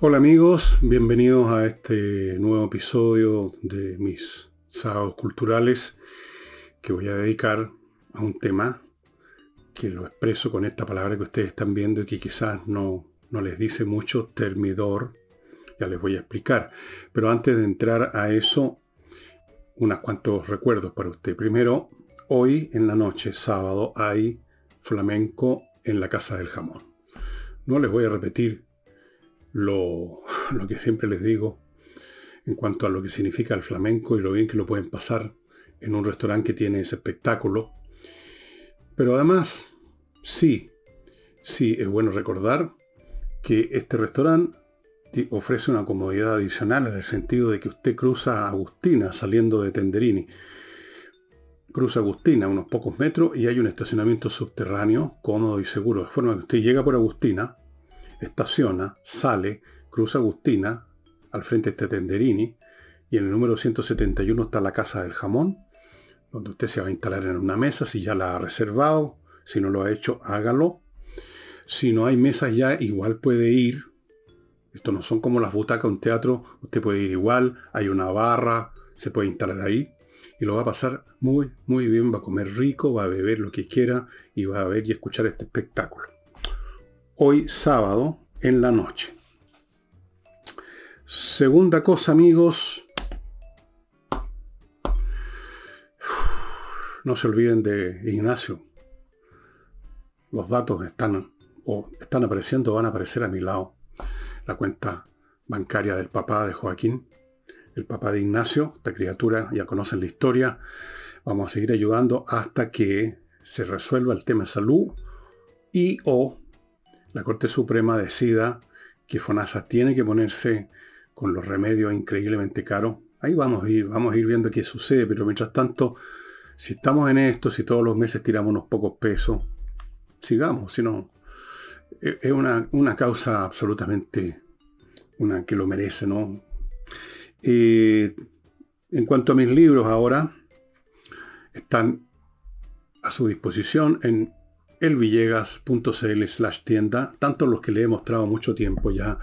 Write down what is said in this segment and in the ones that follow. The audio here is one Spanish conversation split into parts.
Hola amigos, bienvenidos a este nuevo episodio de mis sábados culturales que voy a dedicar a un tema que lo expreso con esta palabra que ustedes están viendo y que quizás no, no les dice mucho, termidor, ya les voy a explicar. Pero antes de entrar a eso, unos cuantos recuerdos para usted. Primero, hoy en la noche, sábado, hay flamenco en la Casa del Jamón. No les voy a repetir lo, que siempre les digo en cuanto a lo que significa el flamenco y lo bien que lo pueden pasar en un restaurante que tiene ese espectáculo. Pero además, sí, sí, es bueno recordar que este restaurante ofrece una comodidad adicional en el sentido de que usted cruza Agustina saliendo de Tenderini. Cruza Agustina unos pocos metros y hay un estacionamiento subterráneo cómodo y seguro. De forma que usted llega por Agustina, estaciona, sale, cruza Agustina, al frente está Tenderini, y en el número 171 está la Casa del Jamón, donde usted se va a instalar en una mesa, si ya la ha reservado, si no lo ha hecho, hágalo. Si no hay mesas ya, igual puede ir. Esto no son como las butacas un teatro, usted puede ir igual, hay una barra, se puede instalar ahí y lo va a pasar muy, muy bien, va a comer rico, va a beber lo que quiera y va a ver y escuchar este espectáculo hoy sábado en la noche. Segunda cosa, amigos. No se olviden de Ignacio. Los datos están o están apareciendo van a aparecer a mi lado. La cuenta bancaria del papá de Joaquín, el papá de Ignacio, esta criatura, ya conocen la historia. Vamos a seguir ayudando hasta que se resuelva el tema de salud y o la Corte Suprema decida que FONASA tiene que ponerse con los remedios increíblemente caros, ahí vamos a ir, vamos a ir viendo qué sucede, pero mientras tanto, si estamos en esto, si todos los meses tiramos unos pocos pesos, sigamos, si no, e, es una, causa absolutamente una que lo merece, ¿no? En cuanto a mis libros ahora, están a su disposición en elvillegas.cl slash tienda, tanto los que le he mostrado mucho tiempo ya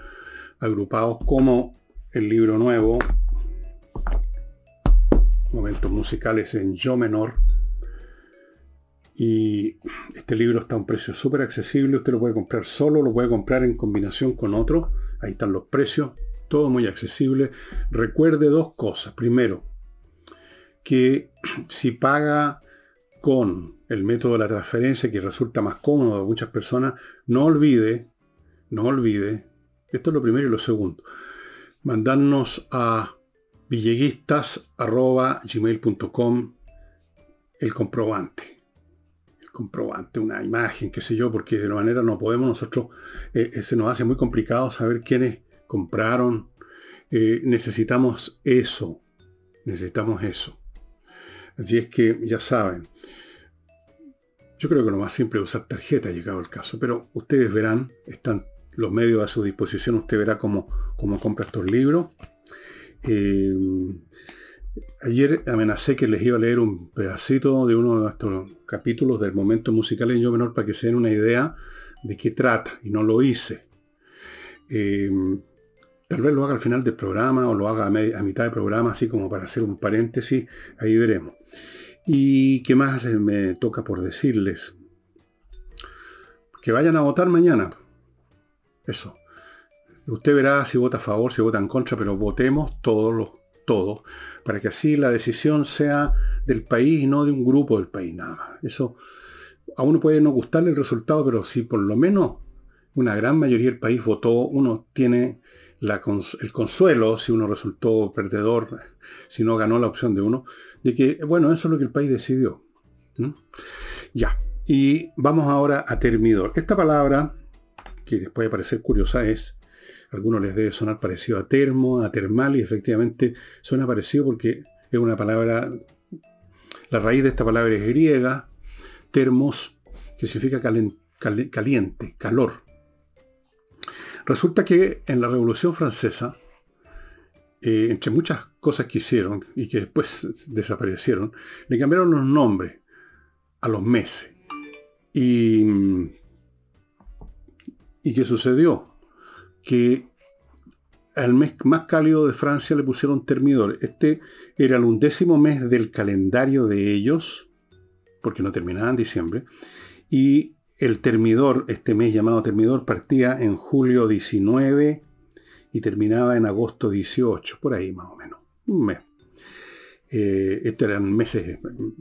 agrupados como el libro nuevo, momentos musicales en yo menor. Y este libro está a un precio súper accesible, usted lo puede comprar solo, lo puede comprar en combinación con otro, ahí están los precios, todo muy accesible. Recuerde dos cosas. Primero, que si paga con el método de la transferencia que resulta más cómodo a muchas personas, no olvide, no olvide, esto es lo primero y lo segundo, mandarnos a villeguistas.gmail.com el comprobante. El comprobante, una imagen, qué sé yo, porque de la manera no podemos nosotros, eh, eh, se nos hace muy complicado saber quiénes compraron. Eh, necesitamos eso, necesitamos eso. Así es que ya saben, yo creo que lo más simple es usar tarjeta, llegado el caso, pero ustedes verán, están los medios a su disposición, usted verá cómo, cómo compra estos libros. Eh, ayer amenacé que les iba a leer un pedacito de uno de nuestros capítulos del momento musical en Yo Menor para que se den una idea de qué trata, y no lo hice. Eh, tal vez lo haga al final del programa o lo haga a, a mitad del programa, así como para hacer un paréntesis, ahí veremos. ¿Y qué más me toca por decirles? Que vayan a votar mañana. Eso. Usted verá si vota a favor, si vota en contra, pero votemos todos los, todos, para que así la decisión sea del país y no de un grupo del país nada más. Eso a uno puede no gustarle el resultado, pero si por lo menos una gran mayoría del país votó, uno tiene el consuelo, si uno resultó perdedor, si no ganó la opción de uno, de que, bueno, eso es lo que el país decidió. Ya, y vamos ahora a termidor. Esta palabra, que les puede parecer curiosa, es, a algunos les debe sonar parecido a termo, a termal, y efectivamente suena parecido porque es una palabra, la raíz de esta palabra es griega, termos, que significa caliente, calor. Resulta que en la Revolución Francesa, eh, entre muchas cosas que hicieron y que después desaparecieron, le cambiaron los nombres a los meses. Y, ¿Y qué sucedió? Que al mes más cálido de Francia le pusieron termidor. Este era el undécimo mes del calendario de ellos, porque no terminaba en diciembre, y el termidor, este mes llamado termidor, partía en julio 19 y terminaba en agosto 18, por ahí más o menos, mes. Eh, estos eran meses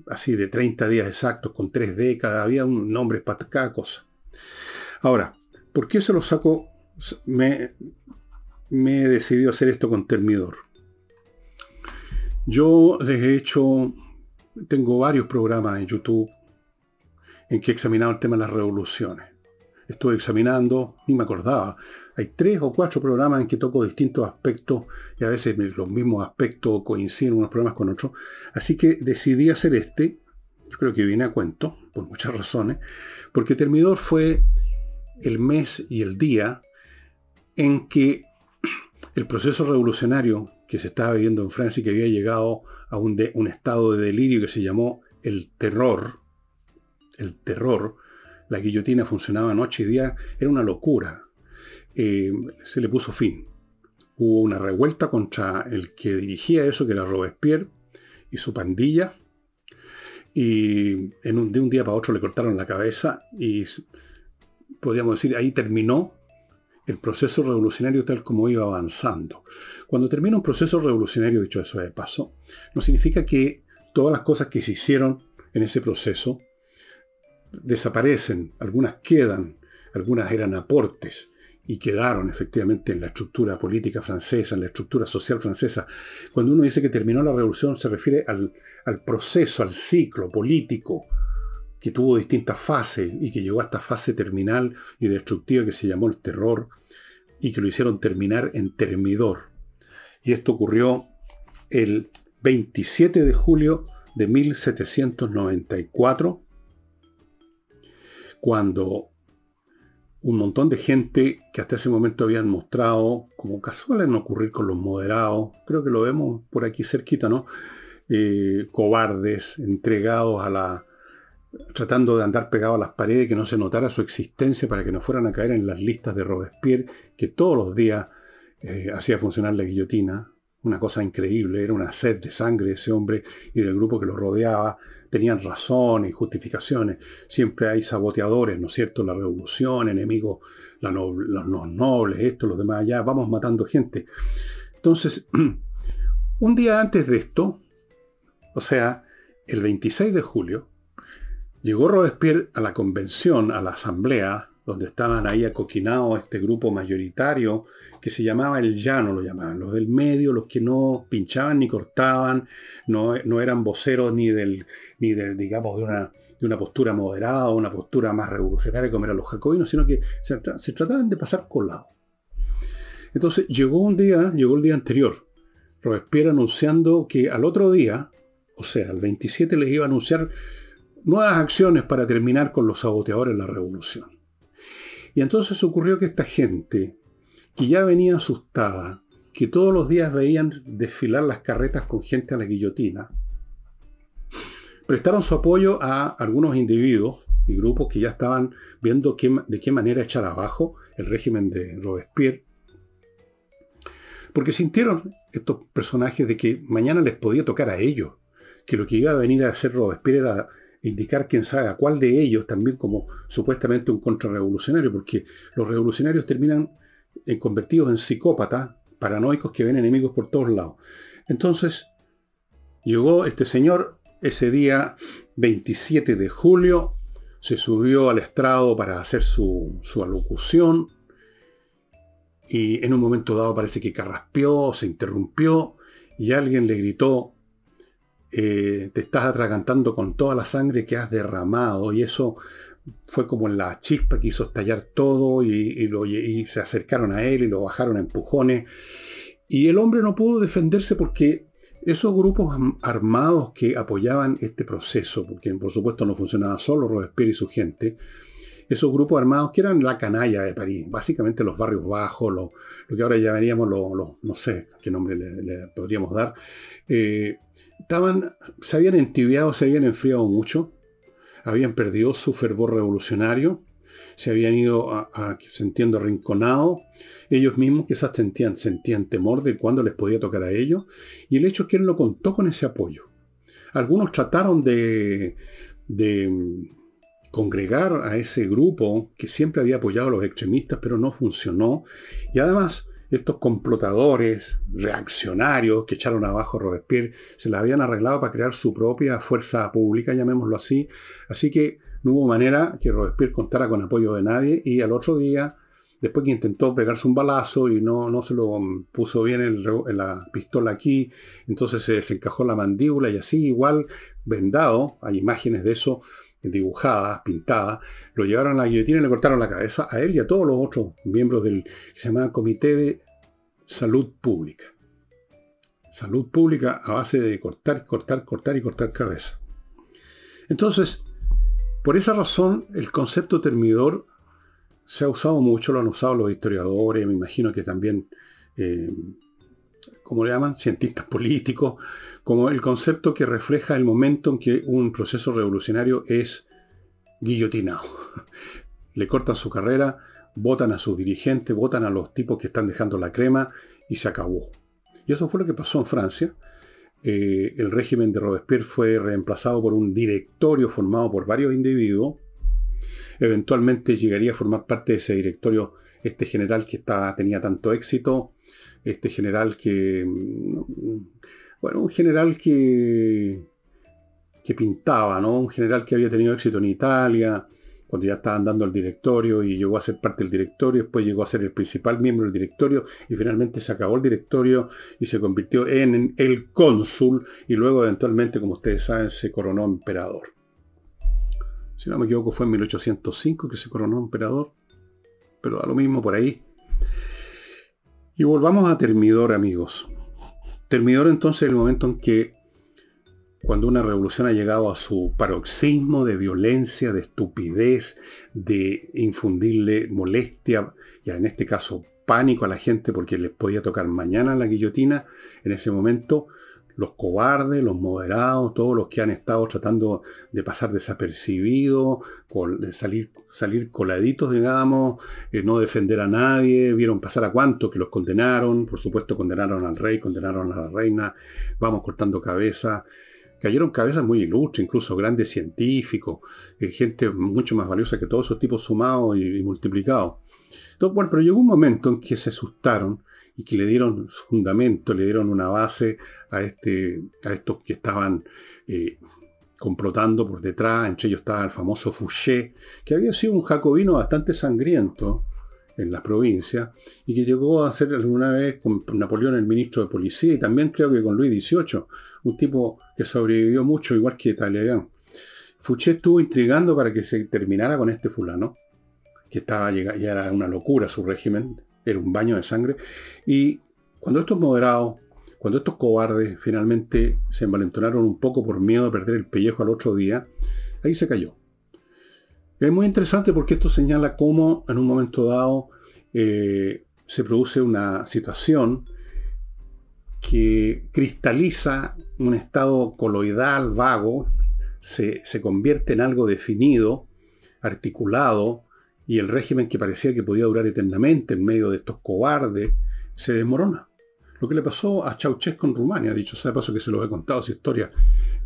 así de 30 días exactos, con tres décadas, había un nombre para cada cosa. Ahora, ¿por qué se lo saco? Me, me he decidido hacer esto con Termidor. Yo he hecho, tengo varios programas en YouTube en que he examinado el tema de las revoluciones. Estuve examinando, ni me acordaba. Hay tres o cuatro programas en que toco distintos aspectos y a veces los mismos aspectos coinciden unos programas con otros. Así que decidí hacer este. Yo creo que viene a cuento, por muchas razones, porque Termidor fue el mes y el día en que el proceso revolucionario que se estaba viviendo en Francia y que había llegado a un, un estado de delirio que se llamó el terror, el terror, la guillotina funcionaba noche y día, era una locura. Eh, se le puso fin. Hubo una revuelta contra el que dirigía eso, que era Robespierre, y su pandilla. Y un, de un día para otro le cortaron la cabeza y podríamos decir, ahí terminó el proceso revolucionario tal como iba avanzando. Cuando termina un proceso revolucionario, dicho eso de paso, no significa que todas las cosas que se hicieron en ese proceso desaparecen, algunas quedan, algunas eran aportes y quedaron efectivamente en la estructura política francesa, en la estructura social francesa. Cuando uno dice que terminó la revolución se refiere al, al proceso, al ciclo político que tuvo distintas fases y que llegó a esta fase terminal y destructiva que se llamó el terror y que lo hicieron terminar en termidor. Y esto ocurrió el 27 de julio de 1794, cuando un montón de gente que hasta ese momento habían mostrado, como casual en ocurrir con los moderados, creo que lo vemos por aquí cerquita, ¿no? Eh, cobardes, entregados a la, tratando de andar pegado a las paredes, que no se notara su existencia para que no fueran a caer en las listas de Robespierre, que todos los días eh, hacía funcionar la guillotina. Una cosa increíble, era una sed de sangre de ese hombre y del grupo que lo rodeaba. Tenían razones y justificaciones. Siempre hay saboteadores, ¿no es cierto? La revolución, enemigos, los nobles, esto, los demás allá. Vamos matando gente. Entonces, un día antes de esto, o sea, el 26 de julio, Llegó Robespierre a la convención, a la asamblea, donde estaban ahí acoquinados este grupo mayoritario que se llamaba el llano, lo llamaban, los del medio, los que no pinchaban ni cortaban, no, no eran voceros ni del, ni del, digamos, de una, de una postura moderada o una postura más revolucionaria como eran los jacobinos, sino que se, se trataban de pasar colado. Entonces llegó un día, llegó el día anterior, Robespierre anunciando que al otro día, o sea, el 27 les iba a anunciar nuevas acciones para terminar con los saboteadores de la revolución. Y entonces ocurrió que esta gente, que ya venía asustada, que todos los días veían desfilar las carretas con gente a la guillotina, prestaron su apoyo a algunos individuos y grupos que ya estaban viendo de qué manera echar abajo el régimen de Robespierre, porque sintieron estos personajes de que mañana les podía tocar a ellos, que lo que iba a venir a hacer Robespierre era indicar quién sabe cuál de ellos también como supuestamente un contrarrevolucionario, porque los revolucionarios terminan convertidos en psicópatas, paranoicos que ven enemigos por todos lados. Entonces, llegó este señor ese día 27 de julio, se subió al estrado para hacer su, su alocución y en un momento dado parece que carraspeó, se interrumpió y alguien le gritó, eh, te estás atragantando con toda la sangre que has derramado y eso fue como la chispa que hizo estallar todo y, se acercaron a él y lo bajaron a empujones. Y el hombre no pudo defenderse porque esos grupos armados que apoyaban este proceso, porque por supuesto no funcionaba solo Robespierre y su gente, esos grupos armados que eran la canalla de París, básicamente los barrios bajos, lo, que ahora llamaríamos los, no sé qué nombre le, podríamos dar, eh, estaban, se habían entibiado, se habían enfriado mucho, habían perdido su fervor revolucionario, se habían ido a, a sintiendo arrinconados, ellos mismos quizás sentían, sentían temor de cuándo les podía tocar a ellos, y el hecho es que él lo contó con ese apoyo. Algunos trataron de, de mm, congregar a ese grupo que siempre había apoyado a los extremistas, pero no funcionó, y además estos complotadores, reaccionarios que echaron abajo a Robespierre, se la habían arreglado para crear su propia fuerza pública, llamémoslo así. Así que no hubo manera que Robespierre contara con apoyo de nadie y al otro día, después que intentó pegarse un balazo y no, no se lo puso bien en la pistola aquí, entonces se desencajó la mandíbula y así igual vendado, hay imágenes de eso, dibujadas, pintadas, lo llevaron a la guillotina y le cortaron la cabeza a él y a todos los otros miembros del que se Comité de Salud Pública. Salud Pública a base de cortar, cortar, cortar y cortar cabeza. Entonces, por esa razón, el concepto termidor se ha usado mucho, lo han usado los historiadores, me imagino que también, eh, ¿cómo le llaman? Cientistas políticos, como el concepto que refleja el momento en que un proceso revolucionario es guillotinado. Le cortan su carrera, votan a sus dirigentes, votan a los tipos que están dejando la crema y se acabó. Y eso fue lo que pasó en Francia. Eh, el régimen de Robespierre fue reemplazado por un directorio formado por varios individuos. Eventualmente llegaría a formar parte de ese directorio este general que tenía tanto éxito, este general que mm, bueno, un general que, que pintaba, ¿no? Un general que había tenido éxito en Italia, cuando ya estaban dando el directorio y llegó a ser parte del directorio, después llegó a ser el principal miembro del directorio y finalmente se acabó el directorio y se convirtió en el cónsul y luego eventualmente, como ustedes saben, se coronó emperador. Si no me equivoco fue en 1805 que se coronó emperador, pero da lo mismo por ahí. Y volvamos a Termidor, amigos. Terminó entonces el momento en que, cuando una revolución ha llegado a su paroxismo de violencia, de estupidez, de infundirle molestia, ya en este caso pánico a la gente porque les podía tocar mañana la guillotina, en ese momento los cobardes, los moderados, todos los que han estado tratando de pasar desapercibidos, de salir, salir coladitos, digamos, eh, no defender a nadie, vieron pasar a cuántos que los condenaron, por supuesto condenaron al rey, condenaron a la reina, vamos cortando cabezas. Cayeron cabezas muy ilustres, incluso grandes científicos, eh, gente mucho más valiosa que todos esos tipos sumados y, multiplicados. Entonces, bueno, pero llegó un momento en que se asustaron y que le dieron fundamento, le dieron una base a, este, a estos que estaban eh, complotando por detrás. Entre ellos estaba el famoso Fouché, que había sido un jacobino bastante sangriento en la provincia y que llegó a ser alguna vez con Napoleón el ministro de policía y también creo que con Luis XVIII, un tipo que sobrevivió mucho igual que Talleyrand. Fouché estuvo intrigando para que se terminara con este fulano, que estaba ya era una locura su régimen, era un baño de sangre. Y cuando estos moderados, cuando estos cobardes finalmente se envalentonaron un poco por miedo de perder el pellejo al otro día, ahí se cayó. Es muy interesante porque esto señala cómo en un momento dado eh, se produce una situación que cristaliza un estado coloidal, vago, se, se convierte en algo definido, articulado, y el régimen que parecía que podía durar eternamente en medio de estos cobardes se desmorona. Lo que le pasó a Ceausescu en Rumania, dicho sea de paso que se los he contado esa historia,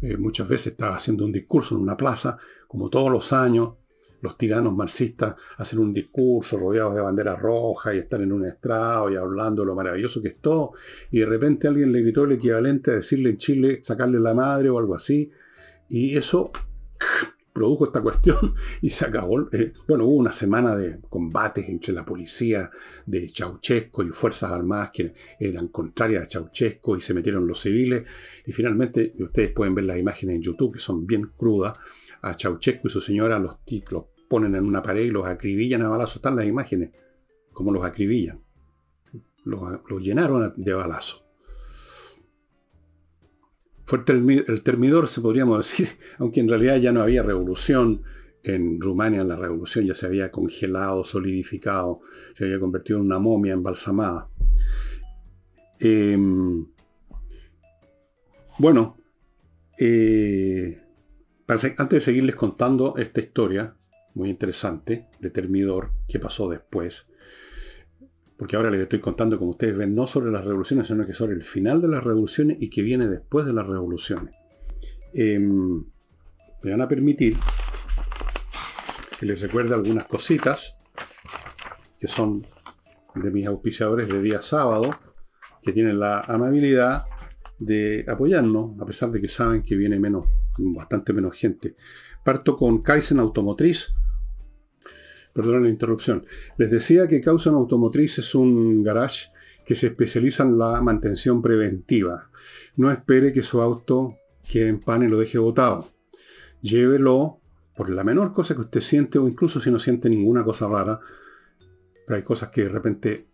eh, muchas veces estaba haciendo un discurso en una plaza, como todos los años, los tiranos marxistas hacen un discurso rodeados de banderas rojas y están en un estrado y hablando de lo maravilloso que es todo, y de repente alguien le gritó el equivalente a decirle en Chile sacarle la madre o algo así, y eso produjo esta cuestión y se acabó. Eh, bueno, hubo una semana de combates entre la policía de Ceausescu y Fuerzas Armadas que eran contrarias a Ceausescu y se metieron los civiles. Y finalmente, ustedes pueden ver las imágenes en YouTube que son bien crudas. A Ceausescu y su señora los, los ponen en una pared y los acribillan a balazos. Están las imágenes, como los acribillan. Los, los llenaron de balazos. Fue el, termidor, se podríamos decir, aunque en realidad ya no había revolución. En Rumania la revolución ya se había congelado, solidificado, se había convertido en una momia embalsamada. Em, bueno, eh, antes de seguirles contando esta historia, muy interesante, de Termidor, que pasó después. Porque ahora les estoy contando, como ustedes ven, no sobre las revoluciones, sino que sobre el final de las revoluciones y que viene después de las revoluciones. Em, me van a permitir que les recuerde algunas cositas que son de mis auspiciadores de día sábado, que tienen la amabilidad de apoyarnos, a pesar de que saben que viene menos, bastante menos gente. Parto con Kaizen Automotriz. Perdón la interrupción. Les decía que Kaizen Automotriz es un garage que se especializa en la mantención preventiva. No espere que su auto quede en pan y lo deje botado. Llévelo por la menor cosa que usted siente o incluso si no siente ninguna cosa rara. Pero hay cosas que de repente,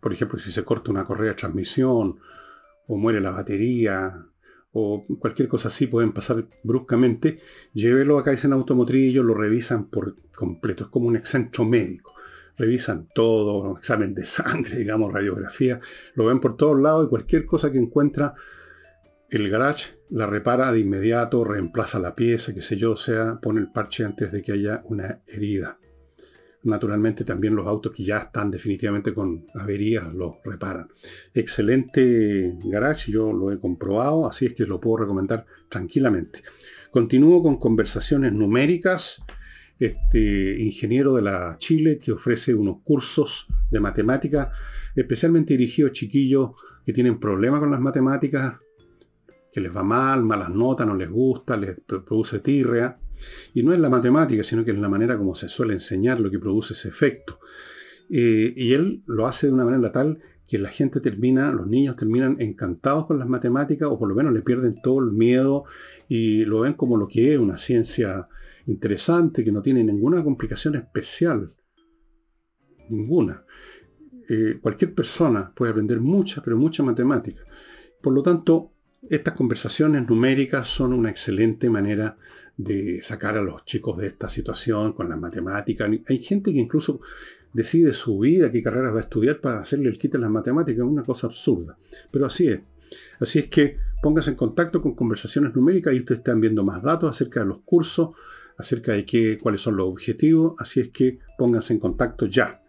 por ejemplo, si se corta una correa de transmisión o muere la batería o cualquier cosa así pueden pasar bruscamente, llévelo a Kaizen Automotriz y ellos lo revisan por completo. Es como un excentro médico. Revisan todo, examen de sangre, digamos, radiografía, lo ven por todos lados y cualquier cosa que encuentra el garage la repara de inmediato, reemplaza la pieza, qué sé yo, sea, pone el parche antes de que haya una herida. Naturalmente también los autos que ya están definitivamente con averías los reparan. Excelente garage, yo lo he comprobado, así es que lo puedo recomendar tranquilamente. Continúo con conversaciones numéricas. Este ingeniero de la Chile que ofrece unos cursos de matemáticas especialmente dirigidos a chiquillos que tienen problemas con las matemáticas, que les va mal, malas notas, no les gusta, les produce tirrea. Y no es la matemática, sino que es la manera como se suele enseñar lo que produce ese efecto. Eh, y él lo hace de una manera tal que la gente termina, los niños terminan encantados con las matemáticas o por lo menos le pierden todo el miedo y lo ven como lo que es una ciencia interesante, que no tiene ninguna complicación especial. Ninguna. Eh, cualquier persona puede aprender mucha, pero mucha matemática. Por lo tanto, estas conversaciones numéricas son una excelente manera de sacar a los chicos de esta situación con las matemáticas. Hay gente que incluso decide su vida, qué carreras va a estudiar para hacerle el kit en las matemáticas, una cosa absurda. Pero así es. Así es que pónganse en contacto con conversaciones numéricas y ustedes están viendo más datos acerca de los cursos, acerca de qué, cuáles son los objetivos. Así es que pónganse en contacto ya.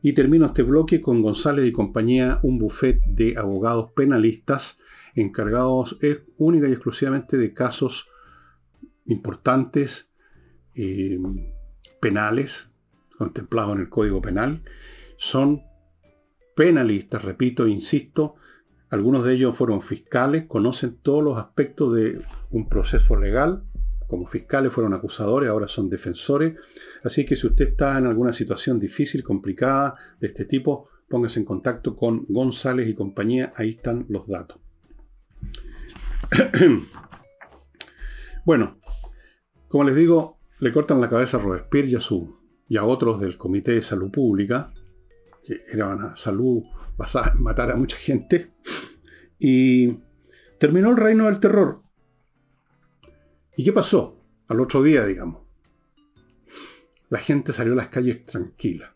Y termino este bloque con González y compañía, un buffet de abogados penalistas encargados única y exclusivamente de casos importantes eh, penales contemplados en el Código Penal. Son penalistas, repito, insisto, algunos de ellos fueron fiscales, conocen todos los aspectos de un proceso legal. Como fiscales fueron acusadores, ahora son defensores. Así que si usted está en alguna situación difícil, complicada de este tipo, póngase en contacto con González y compañía. Ahí están los datos. bueno, como les digo, le cortan la cabeza a Robespierre y a, otros del Comité de Salud Pública, que era una salud basada en matar a mucha gente, y terminó el reino del terror. ¿Y qué pasó? Al otro día, digamos. La gente salió a las calles tranquila.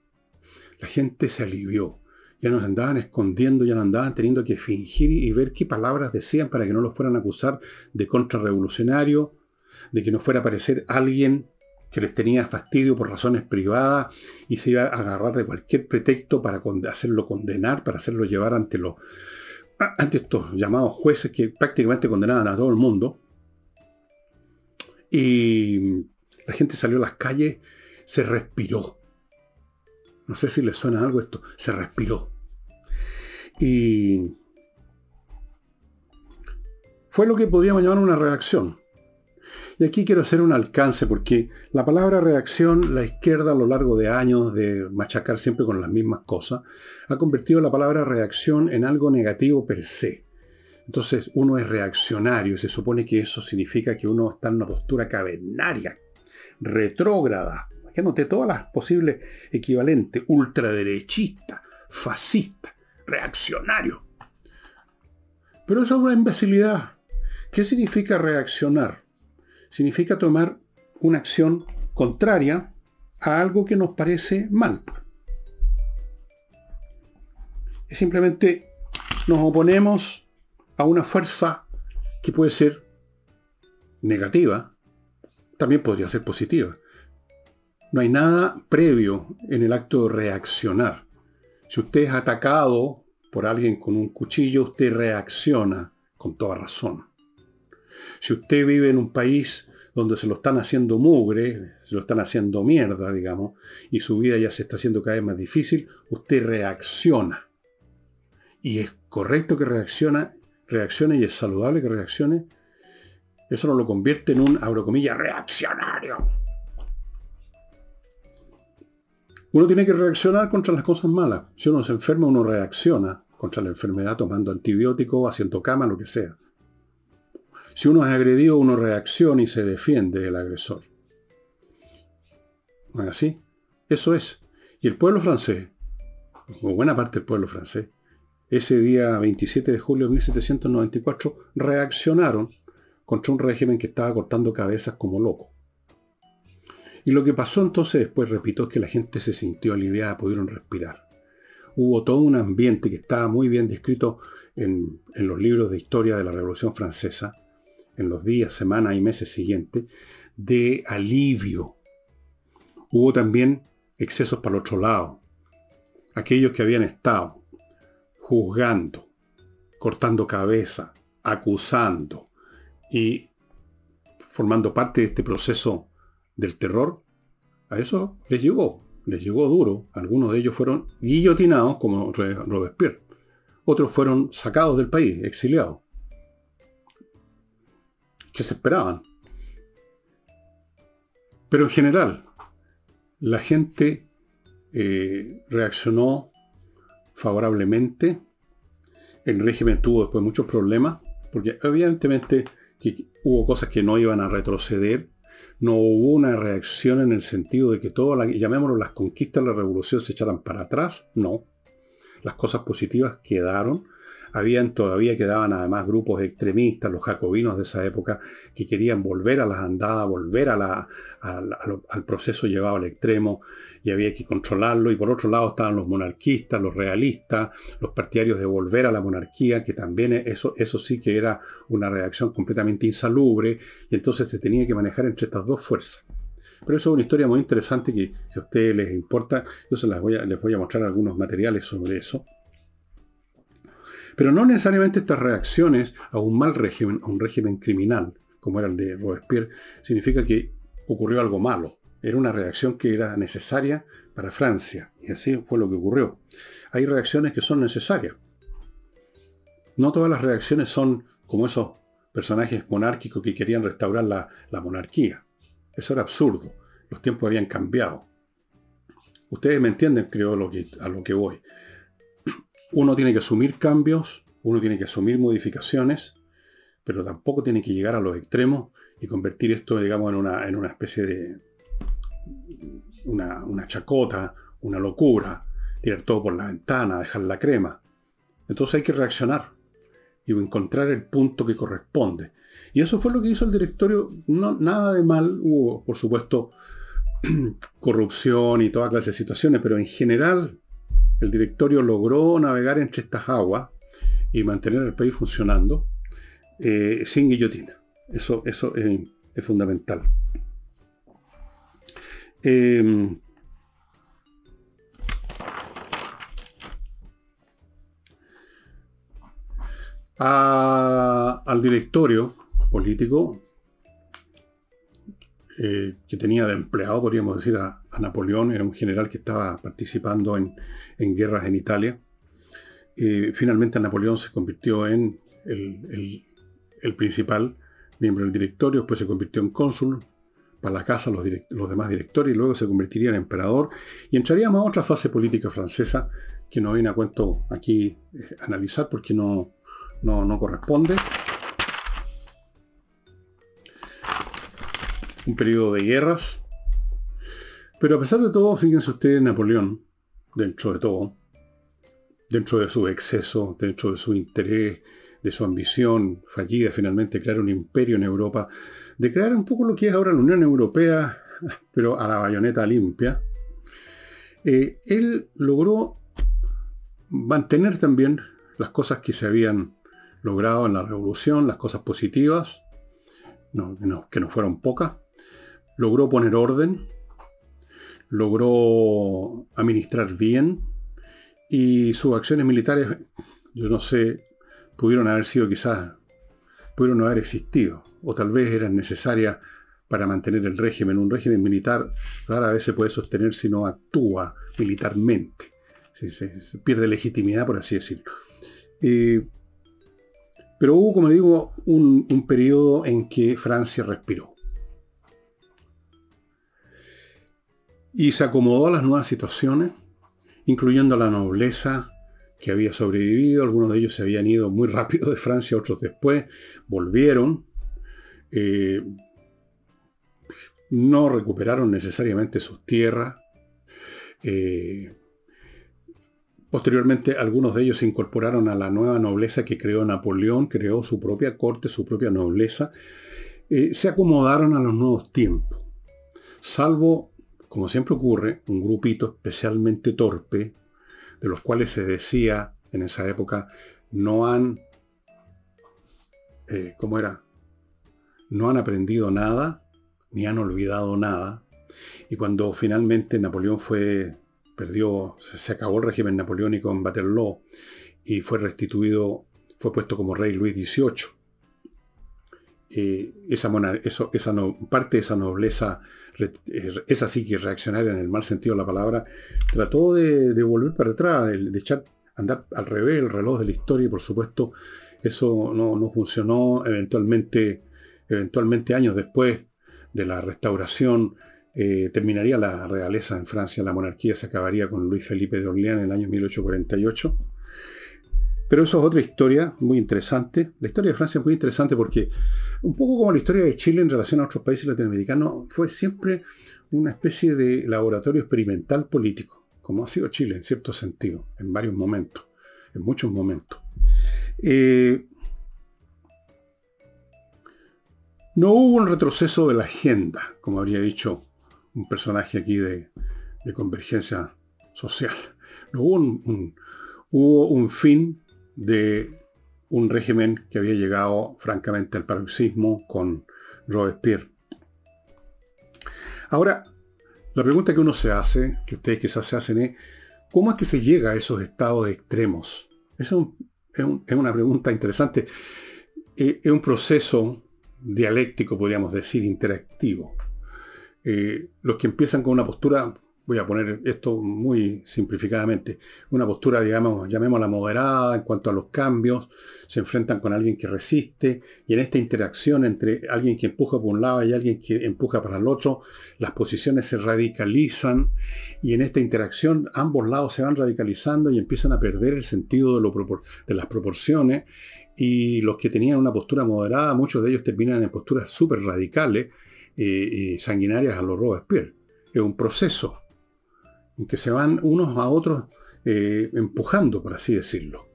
La gente se alivió ya nos andaban escondiendo, ya nos andaban teniendo que fingir y ver qué palabras decían para que no los fueran a acusar de contrarrevolucionario, de que no fuera a aparecer alguien que les tenía fastidio por razones privadas y se iba a agarrar de cualquier pretexto para hacerlo condenar, para hacerlo llevar ante, ante estos llamados jueces que prácticamente condenaban a todo el mundo. Y la gente salió a las calles, se respiró. No sé si les suena algo esto, se respiró. Y fue lo que podríamos llamar una reacción. Y aquí quiero hacer un alcance porque la palabra reacción, la izquierda a lo largo de años de machacar siempre con las mismas cosas, ha convertido la palabra reacción en algo negativo per se. Entonces uno es reaccionario y se supone que eso significa que uno está en una postura cavernaria, retrógrada. Aquí anoté todas las posibles equivalentes, ultraderechista, fascista reaccionario. Pero eso es una imbecilidad. ¿Qué significa reaccionar? Significa tomar una acción contraria a algo que nos parece mal. Es simplemente nos oponemos a una fuerza que puede ser negativa, también podría ser positiva. No hay nada previo en el acto de reaccionar. Si usted es atacado por alguien con un cuchillo, usted reacciona con toda razón. Si usted vive en un país donde se lo están haciendo mugre, se lo están haciendo mierda, digamos, y su vida ya se está haciendo cada vez más difícil, usted reacciona. Y es correcto que reacciona, reaccione y es saludable que reaccione. Eso no lo convierte en un, abro comillas, reaccionario. Uno tiene que reaccionar contra las cosas malas. Si uno se enferma, uno reacciona contra la enfermedad tomando antibióticos, haciendo cama, lo que sea. Si uno es agredido, uno reacciona y se defiende del agresor. ¿No es así? Eso es. Y el pueblo francés, o buena parte del pueblo francés, ese día 27 de julio de 1794 reaccionaron contra un régimen que estaba cortando cabezas como loco. Y lo que pasó entonces después, repito, es que la gente se sintió aliviada, pudieron respirar. Hubo todo un ambiente que estaba muy bien descrito en, en los libros de historia de la Revolución Francesa, en los días, semanas y meses siguientes, de alivio. Hubo también excesos para el otro lado. Aquellos que habían estado juzgando, cortando cabeza, acusando y formando parte de este proceso del terror, a eso les llegó, les llegó duro. Algunos de ellos fueron guillotinados, como Robespierre. Otros fueron sacados del país, exiliados que se esperaban. Pero en general, la gente eh, reaccionó favorablemente. El régimen tuvo después muchos problemas, porque evidentemente hubo cosas que no iban a retroceder. No hubo una reacción en el sentido de que todas, llamémoslo, las conquistas de la revolución se echaran para atrás. No. Las cosas positivas quedaron habían todavía quedaban además grupos extremistas, los jacobinos de esa época, que querían volver a las andadas, volver a al proceso llevado al extremo y había que controlarlo. Y por otro lado estaban los monarquistas, los realistas, los partidarios de volver a la monarquía, que también eso, eso sí que era una reacción completamente insalubre y entonces se tenía que manejar entre estas dos fuerzas. Pero eso es una historia muy interesante que si a ustedes les importa, yo se las voy a, les voy a mostrar algunos materiales sobre eso. Pero no necesariamente estas reacciones a un mal régimen, a un régimen criminal, como era el de Robespierre, significa que ocurrió algo malo. Era una reacción que era necesaria para Francia. Y así fue lo que ocurrió. Hay reacciones que son necesarias. No todas las reacciones son como esos personajes monárquicos que querían restaurar la, monarquía. Eso era absurdo. Los tiempos habían cambiado. Ustedes me entienden, creo, a lo que voy uno tiene que asumir cambios, uno tiene que asumir modificaciones, pero tampoco tiene que llegar a los extremos y convertir esto, digamos, en una, en una especie de una, una, chacota, una locura, tirar todo por la ventana, dejar la crema. Entonces hay que reaccionar y encontrar el punto que corresponde. Y eso fue lo que hizo el directorio. No, nada de mal. Hubo, por supuesto, corrupción y toda clase de situaciones, pero en general el directorio logró navegar entre estas aguas y mantener el país funcionando eh, sin guillotina. Eso, eso es, fundamental. Em, al directorio político eh, que tenía de empleado, podríamos decir, a, Napoleón, era un general que estaba participando en, guerras en Italia. Eh, finalmente Napoleón se convirtió en el, principal miembro del directorio, después se convirtió en cónsul para la casa, los, los, demás directores, y luego se convertiría en emperador, y entraríamos a otra fase política francesa que no viene a cuento aquí eh, analizar porque no, no, no corresponde. Un periodo de guerras. Pero a pesar de todo, fíjense ustedes, Napoleón, dentro de todo, dentro de su exceso, dentro de su interés, de su ambición fallida finalmente crear un imperio en Europa, de crear un poco lo que es ahora la Unión Europea, pero a la bayoneta limpia, eh, él logró mantener también las cosas que se habían logrado en la revolución, las cosas positivas, que no fueron pocas, logró poner orden, logró administrar bien y sus acciones militares, yo no sé, pudieron haber sido quizás, pudieron no haber existido, o tal vez eran necesarias para mantener el régimen. Un régimen militar rara vez se puede sostener si no actúa militarmente. Se, pierde legitimidad, por así decirlo. Eh, pero hubo, como digo, un, un periodo en que Francia respiró. Y se acomodó a las nuevas situaciones, incluyendo la nobleza que había sobrevivido. Algunos de ellos se habían ido muy rápido de Francia, otros después volvieron. Eh, no recuperaron necesariamente sus tierras. Eh, posteriormente, algunos de ellos se incorporaron a la nueva nobleza que creó Napoleón, creó su propia corte, su propia nobleza. Eh, se acomodaron a los nuevos tiempos. Salvo, como siempre ocurre, un grupito especialmente torpe, de los cuales se decía en esa época, no han, eh, ¿cómo era? No han aprendido nada ni han olvidado nada. Y cuando finalmente Napoleón fue, perdió, se acabó el régimen napoleónico en Waterloo y fue restituido, fue puesto como rey Luis XVIII. Eh, esa, esa parte de esa nobleza, esa sí que reaccionaria en el mal sentido de la palabra, trató de, volver para atrás, de, echar, andar al revés el reloj de la historia y por supuesto eso no, no funcionó. Eventualmente, eventualmente años después, de la restauración, eh, terminaría la realeza en Francia, la monarquía se acabaría con Luis Felipe de Orleán en el año 1848. Pero eso es otra historia muy interesante. La historia de Francia es muy interesante porque, un poco como la historia de Chile en relación a otros países latinoamericanos, fue siempre una especie de laboratorio experimental político, como ha sido Chile en cierto sentido, en varios momentos, en muchos momentos. Eh, No hubo un retroceso de la agenda, como habría dicho un personaje aquí de, convergencia social. No hubo un, hubo un fin de un régimen que había llegado francamente al paroxismo con Robespierre. Ahora, la pregunta que uno se hace, que ustedes quizás se hacen es, ¿cómo es que se llega a esos estados extremos? Eso es, una pregunta interesante. Eh, es un proceso dialéctico, podríamos decir, interactivo. Eh, los que empiezan con una postura, voy a poner esto muy simplificadamente, una postura, digamos, llamémosla moderada en cuanto a los cambios, se enfrentan con alguien que resiste, y en esta interacción entre alguien que empuja por un lado y alguien que empuja para el otro, las posiciones se radicalizan, y en esta interacción ambos lados se van radicalizando y empiezan a perder el sentido de, las proporciones, y los que tenían una postura moderada, muchos de ellos terminan en posturas súper radicales y sanguinarias a los Robespierre. Es un proceso en que se van unos a otros eh, empujando, por así decirlo.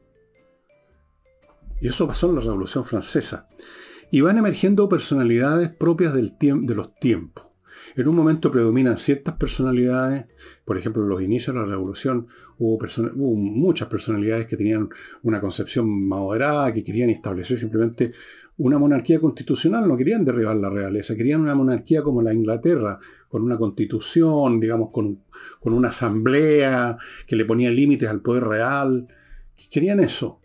Y eso pasó en la Revolución Francesa. Y van emergiendo personalidades propias del de los tiempos. En un momento predominan ciertas personalidades, por ejemplo, en los inicios de la revolución hubo, muchas personalidades que tenían una concepción moderada, que querían establecer simplemente una monarquía constitucional, no querían derribar la realeza, querían una monarquía como la Inglaterra, con una constitución, digamos, con, con una asamblea que le ponía límites al poder real. Querían eso.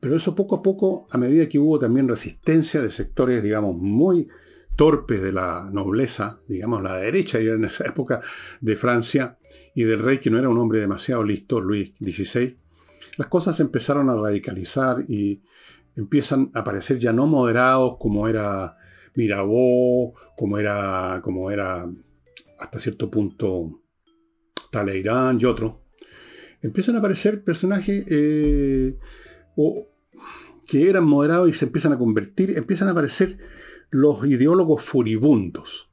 Pero eso poco a poco, a medida que hubo también resistencia de sectores, digamos, muy torpes de la nobleza, digamos la derecha en esa época de Francia, y del rey que no era un hombre demasiado listo, Luis XVI, las cosas empezaron a radicalizar y empiezan a parecer ya no moderados como era Mirabeau, como era, como era hasta cierto punto Talleyrand y otro. Empiezan a aparecer personajes eh, que eran moderados y se empiezan a convertir, empiezan a aparecer los ideólogos furibundos.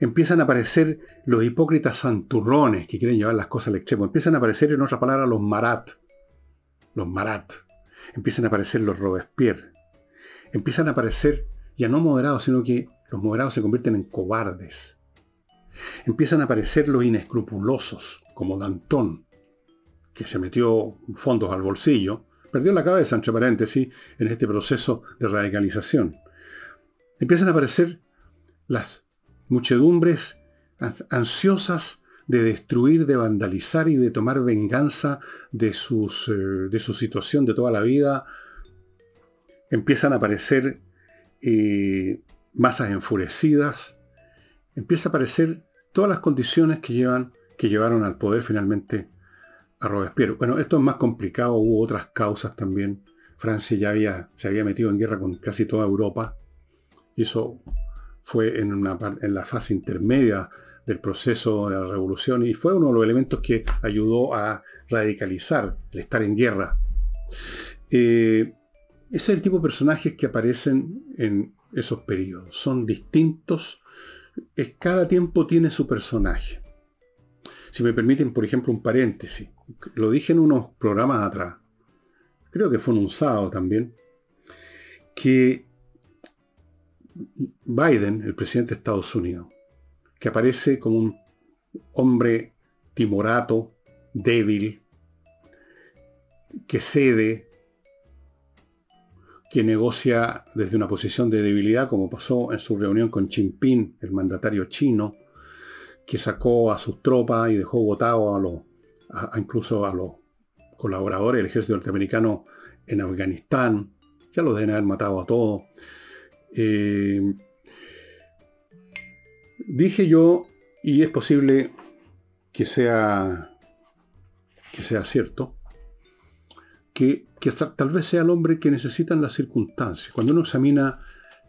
Empiezan a aparecer los hipócritas santurrones que quieren llevar las cosas al extremo. Empiezan a aparecer, en otras palabras, los marat. Los marat. Empiezan a aparecer los Robespierre. Empiezan a aparecer ya no moderados, sino que los moderados se convierten en cobardes. Empiezan a aparecer los inescrupulosos, como Danton, que se metió fondos al bolsillo, perdió la cabeza, entre paréntesis, en este proceso de radicalización empiezan a aparecer las muchedumbres ansiosas de destruir, de vandalizar y de tomar venganza de, sus, eh, de su situación de toda la vida, empiezan a aparecer eh, masas enfurecidas, empieza a aparecer todas las condiciones que, llevan, que llevaron al poder finalmente a Robespierre. Bueno, esto es más complicado, hubo otras causas también. Francia ya había, se había metido en guerra con casi toda Europa, y eso fue en, una, en la fase intermedia del proceso de la revolución y fue uno de los elementos que ayudó a radicalizar el estar en guerra. Eh, ese es el tipo de personajes que aparecen en esos periodos. Son distintos. cada tiempo tiene su personaje. Si me permiten, por ejemplo, un paréntesis. Lo dije en unos programas atrás. Creo que fue en un sábado también. Que Biden, el presidente de Estados Unidos, que aparece como un hombre timorato, débil, que cede, que negocia desde una posición de debilidad, como pasó en su reunión con Jinping, el mandatario chino, que sacó a sus tropas y dejó votado a los, incluso a los colaboradores del ejército norteamericano en Afganistán, ya los deben haber matado a todos. Eh, dije yo, y es posible que sea, que sea cierto, que, tal vez sea el hombre que necesitan las circunstancias. Cuando uno examina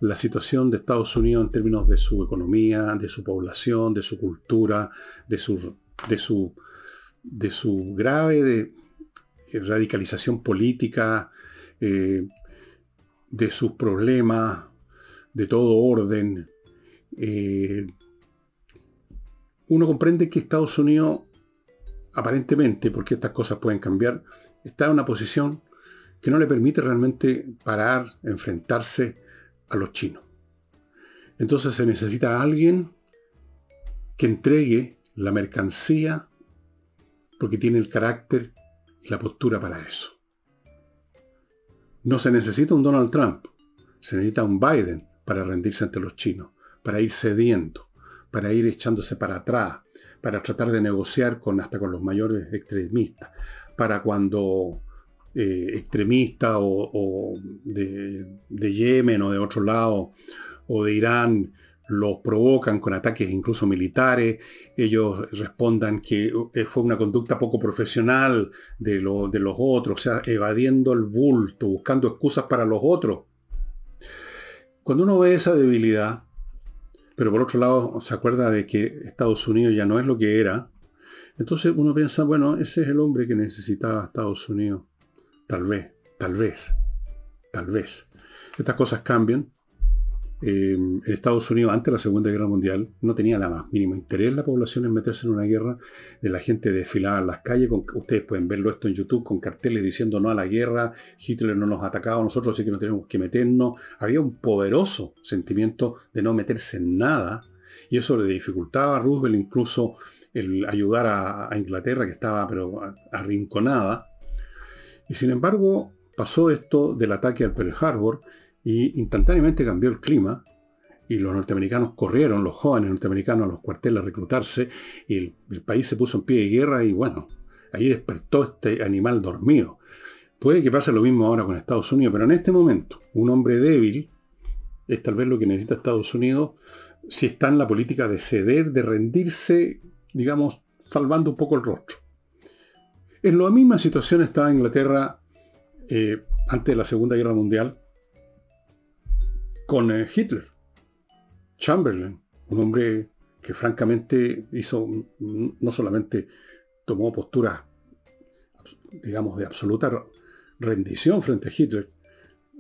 la situación de Estados Unidos en términos de su economía, de su población, de su cultura, de su, de su, de su grave de, radicalización política, eh, de sus problemas de todo orden, eh, uno comprende que Estados Unidos, aparentemente, porque estas cosas pueden cambiar, está en una posición que no le permite realmente parar, enfrentarse a los chinos. Entonces se necesita alguien que entregue la mercancía porque tiene el carácter y la postura para eso. No se necesita un Donald Trump, se necesita un Biden para rendirse ante los chinos, para ir cediendo para ir echándose para atrás, para tratar de negociar con, hasta con los mayores extremistas, para cuando eh, extremistas o, de, Yemen o de otro lado o de Irán los provocan con ataques incluso militares, ellos respondan que eh, fue una conducta poco profesional de, de los otros, o sea, evadiendo el bulto, buscando excusas para los otros. Cuando uno ve esa debilidad, pero por otro lado se acuerda de que Estados Unidos ya no es lo que era, entonces uno piensa, bueno, ese es el hombre que necesitaba Estados Unidos. Tal vez, tal vez, tal vez. Estas cosas cambian. En Estados Unidos, antes de la Segunda Guerra Mundial, no tenía la más mínimo interés la población en meterse en una guerra. De la gente desfilaba en las calles, con, ustedes pueden verlo esto en YouTube, con carteles diciendo no a la guerra, Hitler no nos atacaba a nosotros, así que no tenemos que meternos. Había un poderoso sentimiento de no meterse en nada, y eso le dificultaba a Roosevelt incluso el ayudar a, a Inglaterra, que estaba pero arrinconada. Y sin embargo, pasó esto del ataque al Pearl Harbor, y instantáneamente cambió el clima y los norteamericanos corrieron, los jóvenes norteamericanos, a los cuarteles a reclutarse y el, país se puso en pie de guerra y bueno, ahí despertó este animal dormido. Puede que pase lo mismo ahora con Estados Unidos, pero en este momento un hombre débil es tal vez lo que necesita Estados Unidos si está en la política de ceder, de rendirse, digamos, salvando un poco el rostro. En la misma situación estaba Inglaterra eh, antes de la Segunda Guerra Mundial, con eh, Hitler. Chamberlain, un hombre que francamente hizo, no solamente tomó posturas, digamos, de absoluta rendición frente a Hitler,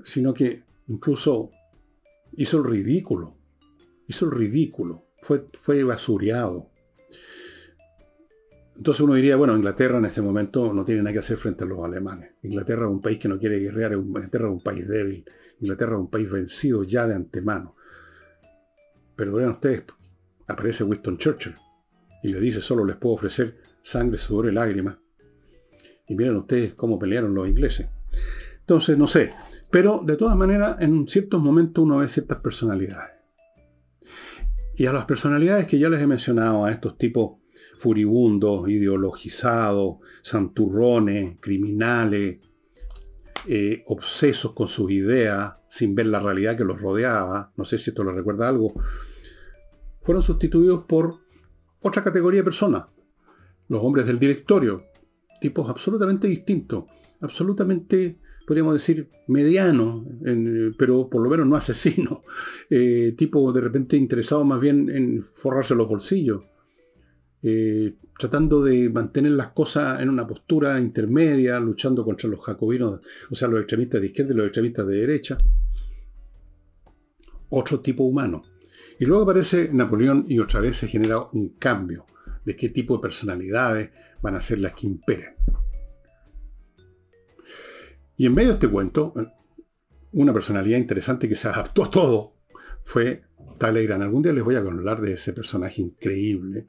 sino que incluso hizo el ridículo, hizo el ridículo, fue, fue basureado. Entonces uno diría, bueno, Inglaterra en este momento no tiene nada que hacer frente a los alemanes. Inglaterra es un país que no quiere guerrear, Inglaterra es un país débil, Inglaterra es un país vencido ya de antemano. Pero vean ustedes, aparece Winston Churchill y le dice, solo les puedo ofrecer sangre, sudor y lágrimas. Y miren ustedes cómo pelearon los ingleses. Entonces, no sé. Pero de todas maneras, en ciertos momentos uno ve ciertas personalidades. Y a las personalidades que ya les he mencionado, a estos tipos furibundos, ideologizados, santurrones, criminales, eh, obsesos con sus ideas, sin ver la realidad que los rodeaba, no sé si esto le recuerda algo, fueron sustituidos por otra categoría de personas, los hombres del directorio, tipos absolutamente distintos, absolutamente, podríamos decir, medianos, pero por lo menos no asesinos, eh, tipo de repente interesados más bien en forrarse los bolsillos, eh, tratando de mantener las cosas en una postura intermedia, luchando contra los jacobinos, o sea, los extremistas de izquierda y los extremistas de derecha. Otro tipo humano. Y luego aparece Napoleón y otra vez se genera un cambio de qué tipo de personalidades van a ser las que imperen. Y en medio de este cuento, una personalidad interesante que se adaptó a todo fue Talleyrand. Algún día les voy a hablar de ese personaje increíble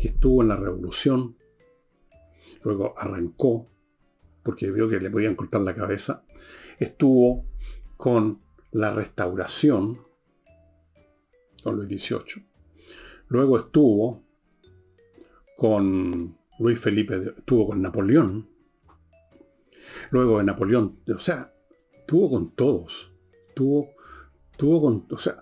que estuvo en la revolución, luego arrancó, porque vio que le podían cortar la cabeza, estuvo con la restauración, con Luis XVIII, luego estuvo con Luis Felipe, estuvo con Napoleón, luego de Napoleón, o sea, estuvo con todos, tuvo, tuvo con, o sea,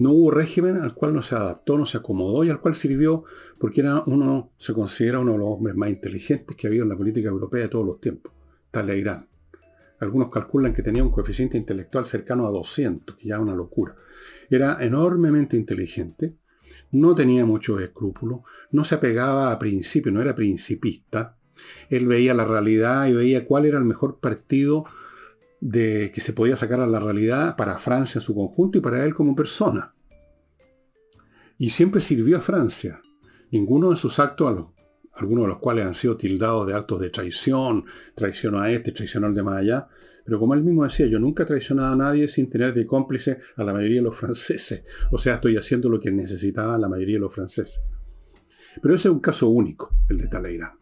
no hubo régimen al cual no se adaptó, no se acomodó y al cual sirvió porque era uno, se considera uno de los hombres más inteligentes que ha habido en la política europea de todos los tiempos. Talleyrand. Algunos calculan que tenía un coeficiente intelectual cercano a 200, que ya es una locura. Era enormemente inteligente, no tenía muchos escrúpulos, no se apegaba a principios, no era principista. Él veía la realidad y veía cuál era el mejor partido de que se podía sacar a la realidad para Francia en su conjunto y para él como persona. Y siempre sirvió a Francia. Ninguno de sus actos, algunos de los cuales han sido tildados de actos de traición, traición a este, traición al de más allá, pero como él mismo decía, yo nunca he traicionado a nadie sin tener de cómplice a la mayoría de los franceses. O sea, estoy haciendo lo que necesitaba la mayoría de los franceses. Pero ese es un caso único, el de Talleyrand.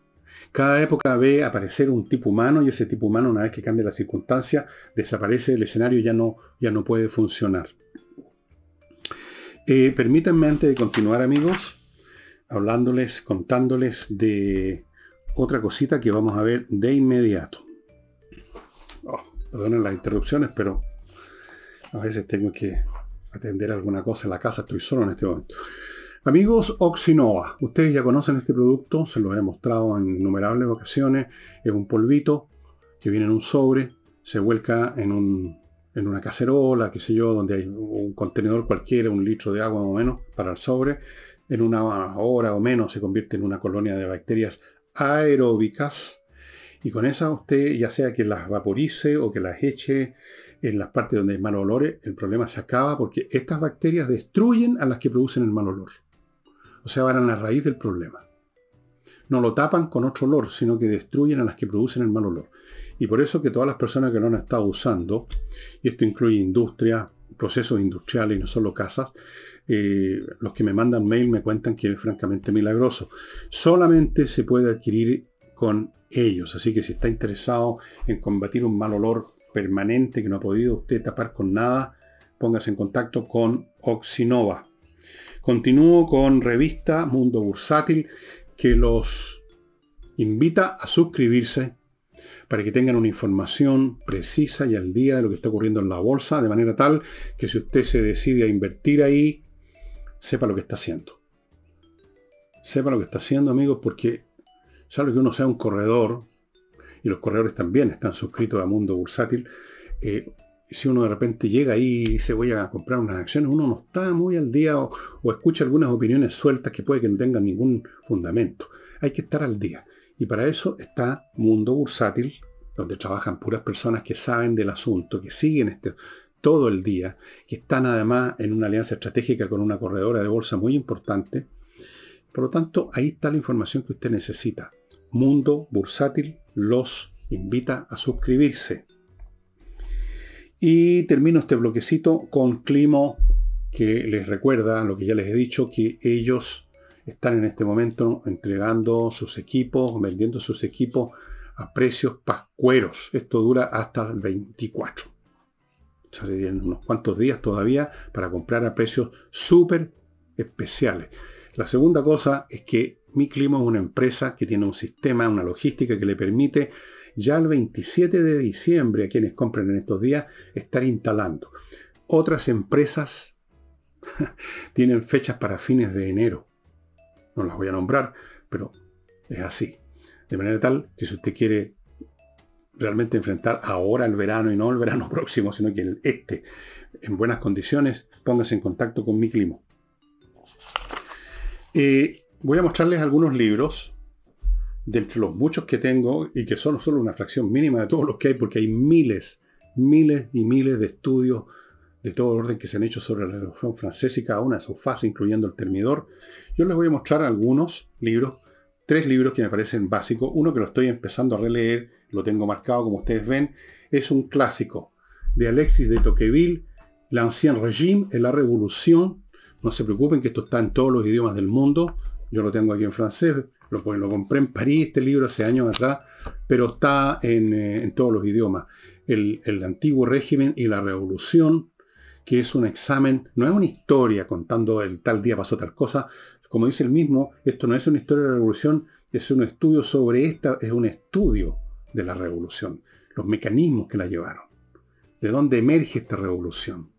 Cada época ve aparecer un tipo humano y ese tipo humano, una vez que cambia la circunstancia, desaparece del escenario y ya no, ya no puede funcionar. Eh, permítanme antes de continuar, amigos, hablándoles, contándoles de otra cosita que vamos a ver de inmediato. Oh, perdonen las interrupciones, pero a veces tengo que atender alguna cosa en la casa, estoy solo en este momento. Amigos Oxinova, ustedes ya conocen este producto, se lo he mostrado en innumerables ocasiones. Es un polvito que viene en un sobre, se vuelca en, una cacerola, qué sé yo, donde hay un contenedor cualquiera, un litro de agua o menos para el sobre. En una hora o menos se convierte en una colonia de bacterias aeróbicas. Y con esa usted, ya sea que las vaporice o que las eche en las partes donde hay mal olor, el problema se acaba porque estas bacterias destruyen a las que producen el mal olor. O sea, van a la raíz del problema. No lo tapan con otro olor, sino que destruyen a las que producen el mal olor. Y por eso que todas las personas que lo han estado usando, y esto incluye industria, procesos industriales y no solo casas, eh, los que me mandan mail me cuentan que es francamente milagroso. Solamente se puede adquirir con ellos. Así que si está interesado en combatir un mal olor permanente que no ha podido usted tapar con nada, póngase en contacto con Oxinova. Continúo con revista Mundo Bursátil que los invita a suscribirse para que tengan una información precisa y al día de lo que está ocurriendo en la bolsa, de manera tal que si usted se decide a invertir ahí, sepa lo que está haciendo. Sepa lo que está haciendo, amigos, porque sabe que uno sea un corredor, y los corredores también están suscritos a Mundo Bursátil, eh, si uno de repente llega ahí y dice voy a comprar unas acciones, uno no está muy al día o, escucha algunas opiniones sueltas que puede que no tengan ningún fundamento. Hay que estar al día. Y para eso está Mundo Bursátil, donde trabajan puras personas que saben del asunto, que siguen este, todo el día, que están además en una alianza estratégica con una corredora de bolsa muy importante. Por lo tanto, ahí está la información que usted necesita. Mundo Bursátil los invita a suscribirse. Y termino este bloquecito con Climo, que les recuerda lo que ya les he dicho, que ellos están en este momento entregando sus equipos, vendiendo sus equipos a precios pascueros. Esto dura hasta el 24. O sea, se tienen unos cuantos días todavía para comprar a precios súper especiales. La segunda cosa es que Mi Clima es una empresa que tiene un sistema, una logística que le permite ya el 27 de diciembre a quienes compren en estos días estar instalando. Otras empresas tienen fechas para fines de enero. No las voy a nombrar, pero es así. De manera tal que si usted quiere realmente enfrentar ahora el verano y no el verano próximo, sino que el este, en buenas condiciones, póngase en contacto con mi clima. Eh, voy a mostrarles algunos libros de entre los muchos que tengo y que son solo una fracción mínima de todos los que hay, porque hay miles, miles y miles de estudios de todo orden que se han hecho sobre la Revolución Francesa y cada una de sus fases, incluyendo el termidor. Yo les voy a mostrar algunos libros, tres libros que me parecen básicos. Uno que lo estoy empezando a releer, lo tengo marcado como ustedes ven, es un clásico de Alexis de Tocqueville, L'Ancien Régime la Revolución. No se preocupen que esto está en todos los idiomas del mundo. Yo lo tengo aquí en francés, lo, lo compré en París este libro hace años atrás, pero está en, eh, todos los idiomas. El, el, antiguo régimen y la revolución, que es un examen, no es una historia contando el tal día pasó tal cosa. Como dice el mismo, esto no es una historia de la revolución, es un estudio sobre esta, es un estudio de la revolución, los mecanismos que la llevaron, de dónde emerge esta revolución.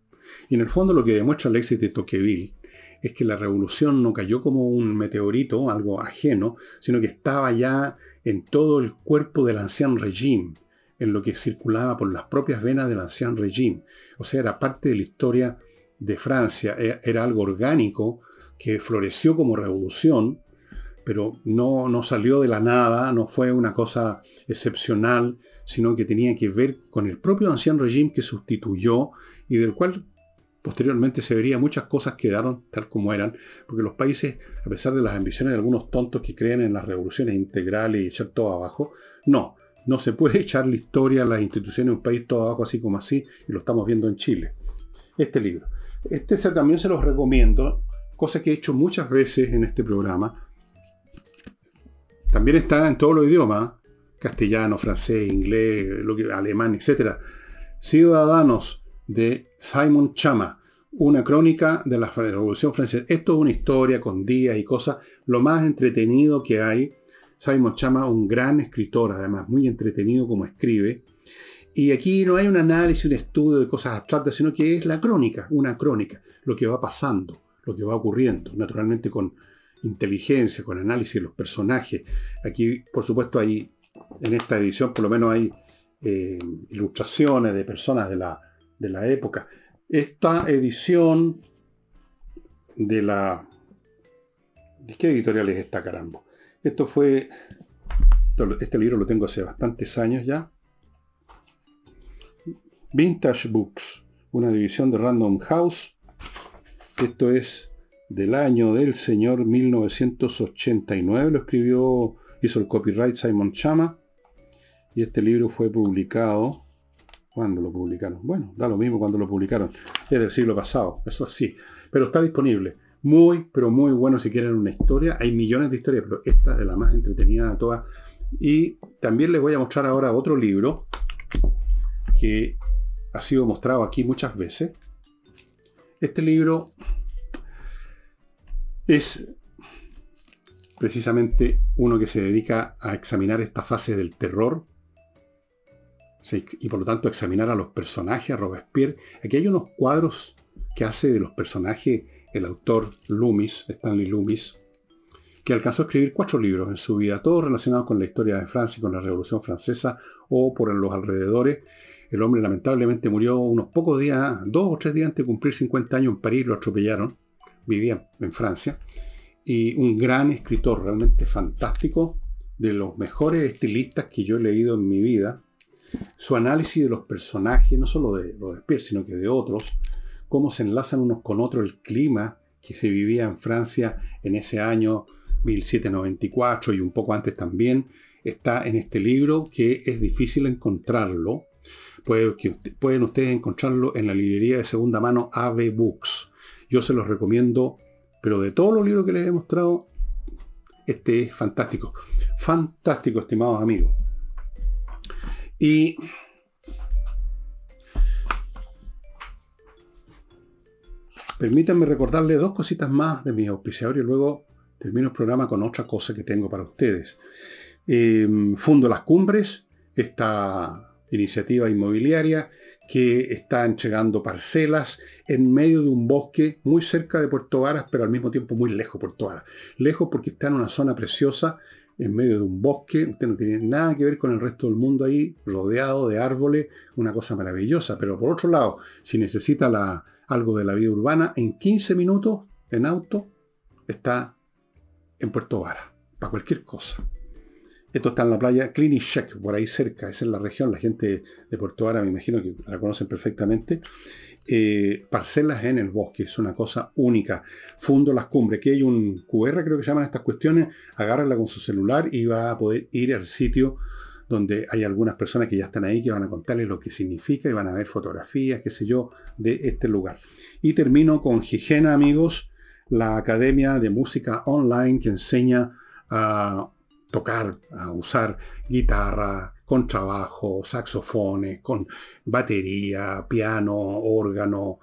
Y en el fondo lo que demuestra el éxito de Tocqueville es que la revolución no cayó como un meteorito, algo ajeno, sino que estaba ya en todo el cuerpo del ancien régime, en lo que circulaba por las propias venas del ancien régime. O sea, era parte de la historia de Francia, e, era algo orgánico que floreció como revolución, pero no, no salió de la nada, no fue una cosa excepcional, sino que tenía que ver con el propio ancien régime que sustituyó y del cual Posteriormente se vería muchas cosas quedaron tal como eran, porque los países, a pesar de las ambiciones de algunos tontos que creen en las revoluciones integrales y echar todo abajo, no, no se puede echar la historia, las instituciones de un país todo abajo así como así, y lo estamos viendo en Chile. Este libro. Este también se los recomiendo, cosa que he hecho muchas veces en este programa. También está en todos los idiomas, castellano, francés, inglés, alemán, etc. Ciudadanos de Simon Chama, una crónica de la Revolución Francesa. Esto es una historia con días y cosas, lo más entretenido que hay. Simon Chama, un gran escritor, además, muy entretenido como escribe. Y aquí no hay un análisis, un estudio de cosas abstractas, sino que es la crónica, una crónica, lo que va pasando, lo que va ocurriendo, naturalmente con inteligencia, con análisis de los personajes. Aquí, por supuesto, hay, en esta edición, por lo menos hay eh, ilustraciones de personas de la de la época. Esta edición de la... ¿De qué editorial es esta, caramba? Esto fue... Este libro lo tengo hace bastantes años ya. Vintage Books, una división de Random House. Esto es del año del señor 1989. Lo escribió, hizo el copyright Simon Chama. Y este libro fue publicado ¿Cuándo lo publicaron? Bueno, da lo mismo cuando lo publicaron. Es del siglo pasado, eso sí. Pero está disponible. Muy, pero muy bueno si quieren una historia. Hay millones de historias, pero esta es la más entretenida de todas. Y también les voy a mostrar ahora otro libro que ha sido mostrado aquí muchas veces. Este libro es precisamente uno que se dedica a examinar esta fase del terror y por lo tanto examinar a los personajes, a Robespierre. Aquí hay unos cuadros que hace de los personajes el autor Loomis, Stanley Loomis, que alcanzó a escribir cuatro libros en su vida, todos relacionados con la historia de Francia y con la Revolución Francesa o por los alrededores. El hombre lamentablemente murió unos pocos días, dos o tres días antes de cumplir 50 años en París, lo atropellaron, vivía en Francia, y un gran escritor, realmente fantástico, de los mejores estilistas que yo he leído en mi vida, su análisis de los personajes, no solo de Robespierre, sino que de otros, cómo se enlazan unos con otros, el clima que se vivía en Francia en ese año 1794 y un poco antes también, está en este libro que es difícil encontrarlo. pueden ustedes encontrarlo en la librería de segunda mano AV Books. Yo se los recomiendo, pero de todos los libros que les he mostrado, este es fantástico. Fantástico, estimados amigos. Y Permítanme recordarle dos cositas más de mi auspiciador y luego termino el programa con otra cosa que tengo para ustedes. Em, Fundo Las Cumbres, esta iniciativa inmobiliaria que está entregando parcelas en medio de un bosque muy cerca de Puerto Varas, pero al mismo tiempo muy lejos de Puerto Varas. Lejos porque está en una zona preciosa, en medio de un bosque, usted no tiene nada que ver con el resto del mundo ahí, rodeado de árboles, una cosa maravillosa. Pero por otro lado, si necesita algo de la vida urbana, en 15 minutos en auto está en Puerto Vara, para cualquier cosa. Esto está en la playa Check, por ahí cerca, esa es la región, la gente de Puerto Vara me imagino que la conocen perfectamente. Eh, parcelas en el bosque, es una cosa única. Fundo las cumbres, que hay un QR, creo que llaman estas cuestiones, agárrala con su celular y va a poder ir al sitio donde hay algunas personas que ya están ahí que van a contarles lo que significa y van a ver fotografías, qué sé yo, de este lugar. Y termino con Gigena, amigos, la academia de música online que enseña a tocar, a usar guitarra, con trabajo, saxofones, con batería, piano, órgano,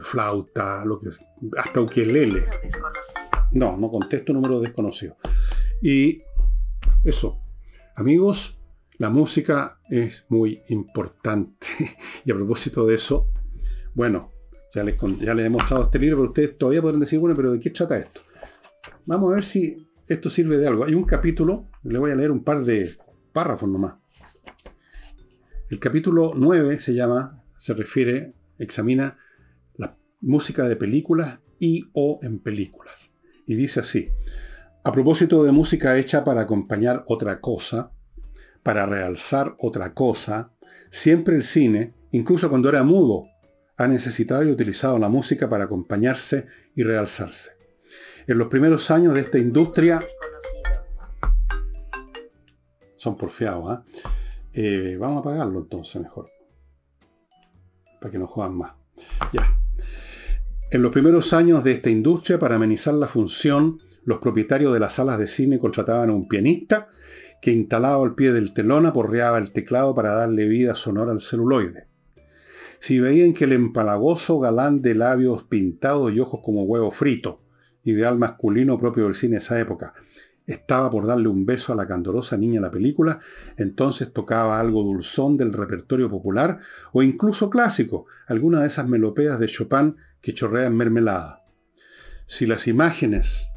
flauta, lo que hasta ukelele. No, no contesto número desconocido. Y eso, amigos, la música es muy importante. Y a propósito de eso, bueno, ya les, ya les he mostrado este libro, pero ustedes todavía podrán decir, bueno, pero ¿de qué trata esto? Vamos a ver si esto sirve de algo. Hay un capítulo, le voy a leer un par de párrafos nomás. El capítulo 9 se llama, se refiere, examina la música de películas y o en películas. Y dice así, a propósito de música hecha para acompañar otra cosa, para realzar otra cosa, siempre el cine, incluso cuando era mudo, ha necesitado y utilizado la música para acompañarse y realzarse. En los primeros años de esta industria... Son porfiados, ¿ah? ¿eh? vamos a apagarlo entonces mejor. Para que no juegan más. Ya. En los primeros años de esta industria, para amenizar la función, los propietarios de las salas de cine contrataban a un pianista que instalado al pie del telón aporreaba el teclado para darle vida sonora al celuloide. Si veían que el empalagoso galán de labios pintados y ojos como huevo frito, ideal masculino propio del cine de esa época, estaba por darle un beso a la candorosa niña de la película, entonces tocaba algo dulzón del repertorio popular o incluso clásico, alguna de esas melopeas de Chopin que chorrean mermelada. Si las imágenes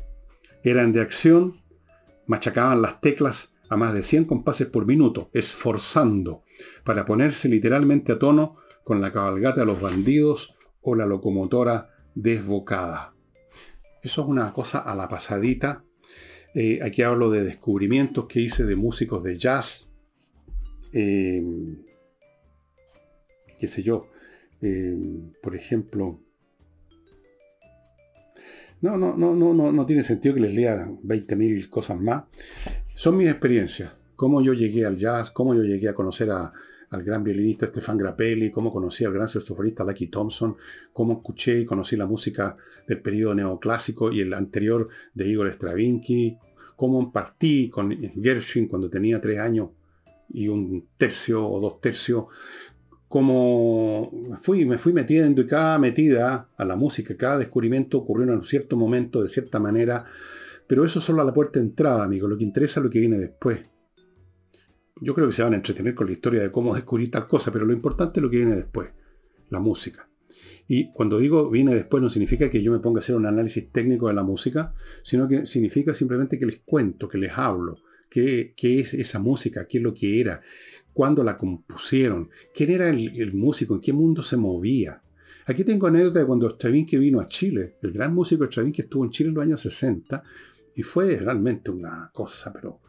eran de acción, machacaban las teclas a más de 100 compases por minuto, esforzando, para ponerse literalmente a tono con la cabalgata de los bandidos o la locomotora desbocada. Eso es una cosa a la pasadita. Eh, aquí hablo de descubrimientos que hice de músicos de jazz. Eh, qué sé yo. Eh, por ejemplo. No, no, no, no, no, tiene sentido que les lea 20.000 cosas más. Son mis experiencias, cómo yo llegué al jazz, cómo yo llegué a conocer al gran violinista Stefan Grappelli, cómo conocí al gran saxofonista Lucky Thompson, cómo escuché y conocí la música del periodo neoclásico y el anterior de Igor Stravinsky, cómo partí con Gershwin cuando tenía tres años y un tercio o dos tercios, cómo fui, me fui metiendo y cada metida a la música, cada descubrimiento ocurrió en un cierto momento, de cierta manera, pero eso solo a la puerta de entrada, amigo. Lo que interesa es lo que viene después. Yo creo que se van a entretener con la historia de cómo descubrir tal cosa, pero lo importante es lo que viene después, la música. Y cuando digo viene después no significa que yo me ponga a hacer un análisis técnico de la música, sino que significa simplemente que les cuento, que les hablo, qué, es esa música, qué es lo que era, cuándo la compusieron, quién era el, músico, en qué mundo se movía. Aquí tengo anécdota de cuando Stravinsky vino a Chile. El gran músico Stravinsky estuvo en Chile en los años 60 y fue realmente una cosa, pero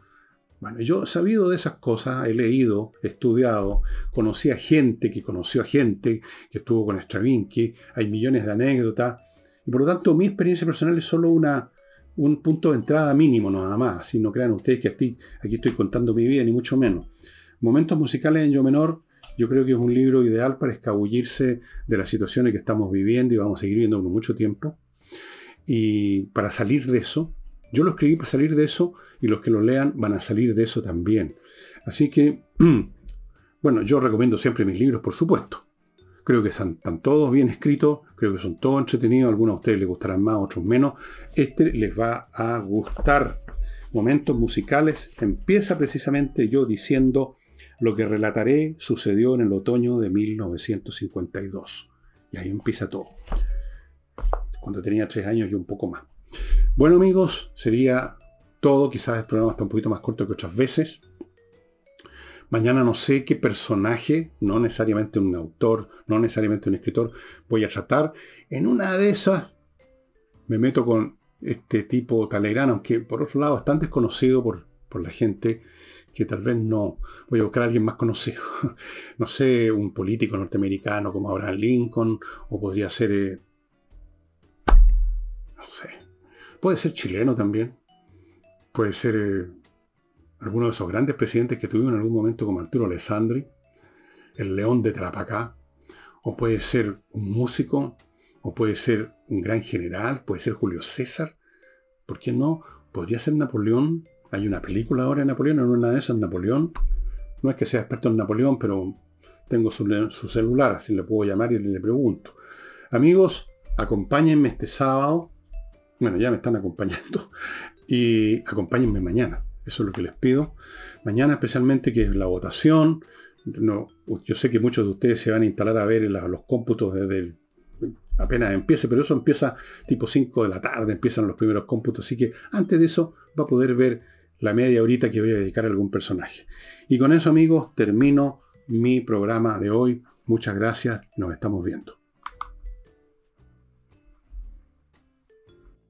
bueno, yo he sabido de esas cosas, he leído, he estudiado, conocí a gente que conoció a gente que estuvo con Stravinsky, hay millones de anécdotas, y por lo tanto mi experiencia personal es solo una, un punto de entrada mínimo nada más, si no crean ustedes que aquí, aquí estoy contando mi vida, ni mucho menos. Momentos musicales en Yo Menor, yo creo que es un libro ideal para escabullirse de las situaciones que estamos viviendo y vamos a seguir viendo por mucho tiempo. Y para salir de eso, yo lo escribí para salir de eso y los que lo lean van a salir de eso también. Así que, bueno, yo recomiendo siempre mis libros, por supuesto. Creo que están, todos bien escritos, creo que son todos entretenidos, algunos a ustedes les gustarán más, otros menos. Este les va a gustar. Momentos musicales empieza precisamente yo diciendo lo que relataré sucedió en el otoño de 1952. Y ahí empieza todo. Cuando tenía tres años y un poco más. Bueno amigos, sería todo. Quizás el programa está un poquito más corto que otras veces. Mañana no sé qué personaje, no necesariamente un autor, no necesariamente un escritor, voy a tratar. En una de esas me meto con este tipo Talleyrand, aunque por otro lado bastante desconocido por, por la gente que tal vez no. Voy a buscar a alguien más conocido. no sé, un político norteamericano como Abraham Lincoln, o podría ser. Eh, no sé. Puede ser chileno también. Puede ser eh, alguno de esos grandes presidentes que tuvimos en algún momento como Arturo Alessandri, el león de Trapacá. O puede ser un músico, o puede ser un gran general, puede ser Julio César. ¿Por qué no? Podría ser Napoleón hay una película ahora de Napoleón, en una de esas, Napoleón. No es que sea experto en Napoleón, pero tengo su, celular, así le puedo llamar y le, pregunto. Amigos, acompáñenme este sábado. Bueno, ya me están acompañando. Y acompáñenme mañana. Eso es lo que les pido. Mañana especialmente que la votación. No, yo sé que muchos de ustedes se van a instalar a ver los cómputos desde el apenas empiece, pero eso empieza tipo 5 de la tarde, empiezan los primeros cómputos, así que antes de eso va a poder ver la media horita que voy a dedicar a algún personaje. Y con eso amigos termino mi programa de hoy. Muchas gracias, nos estamos viendo.